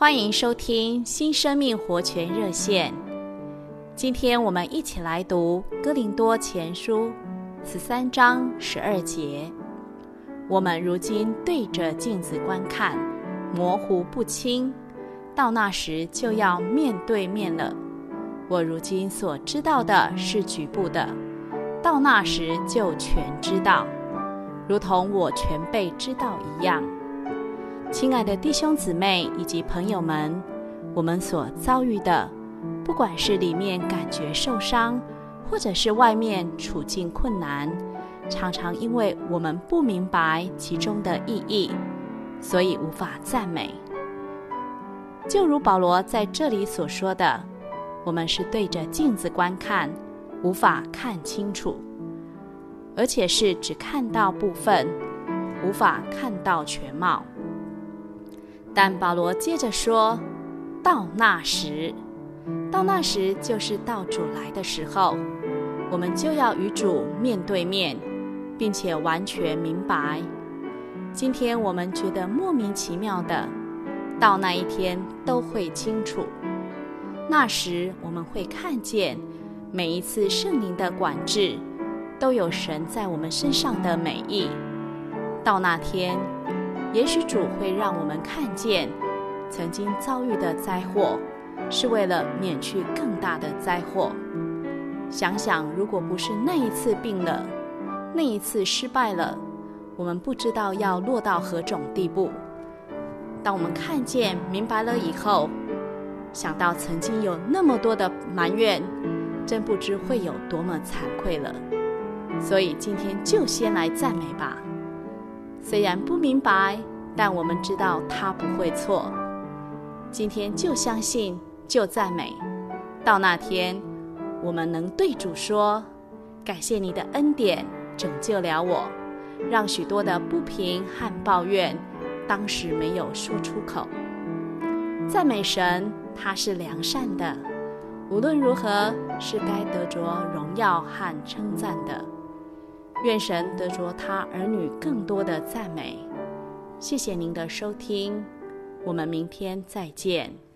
欢迎收听新生命活泉热线。今天我们一起来读《哥林多前书》十三章十二节。我们如今对着镜子观看，模糊不清；到那时就要面对面了。我如今所知道的是局部的，到那时就全知道，如同我全被知道一样。亲爱的弟兄姊妹以及朋友们，我们所遭遇的，不管是里面感觉受伤，或者是外面处境困难，常常因为我们不明白其中的意义，所以无法赞美。就如保罗在这里所说的，我们是对着镜子观看，无法看清楚，而且是只看到部分，无法看到全貌。但保罗接着说：“到那时，到那时就是到主来的时候，我们就要与主面对面，并且完全明白。今天我们觉得莫名其妙的，到那一天都会清楚。那时我们会看见每一次圣灵的管制，都有神在我们身上的美意。到那天。”也许主会让我们看见，曾经遭遇的灾祸，是为了免去更大的灾祸。想想，如果不是那一次病了，那一次失败了，我们不知道要落到何种地步。当我们看见、明白了以后，想到曾经有那么多的埋怨，真不知会有多么惭愧了。所以今天就先来赞美吧。虽然不明白，但我们知道他不会错。今天就相信，就赞美。到那天，我们能对主说：“感谢你的恩典，拯救了我，让许多的不平和抱怨，当时没有说出口。”赞美神，他是良善的，无论如何是该得着荣耀和称赞的。愿神得着他儿女更多的赞美。谢谢您的收听，我们明天再见。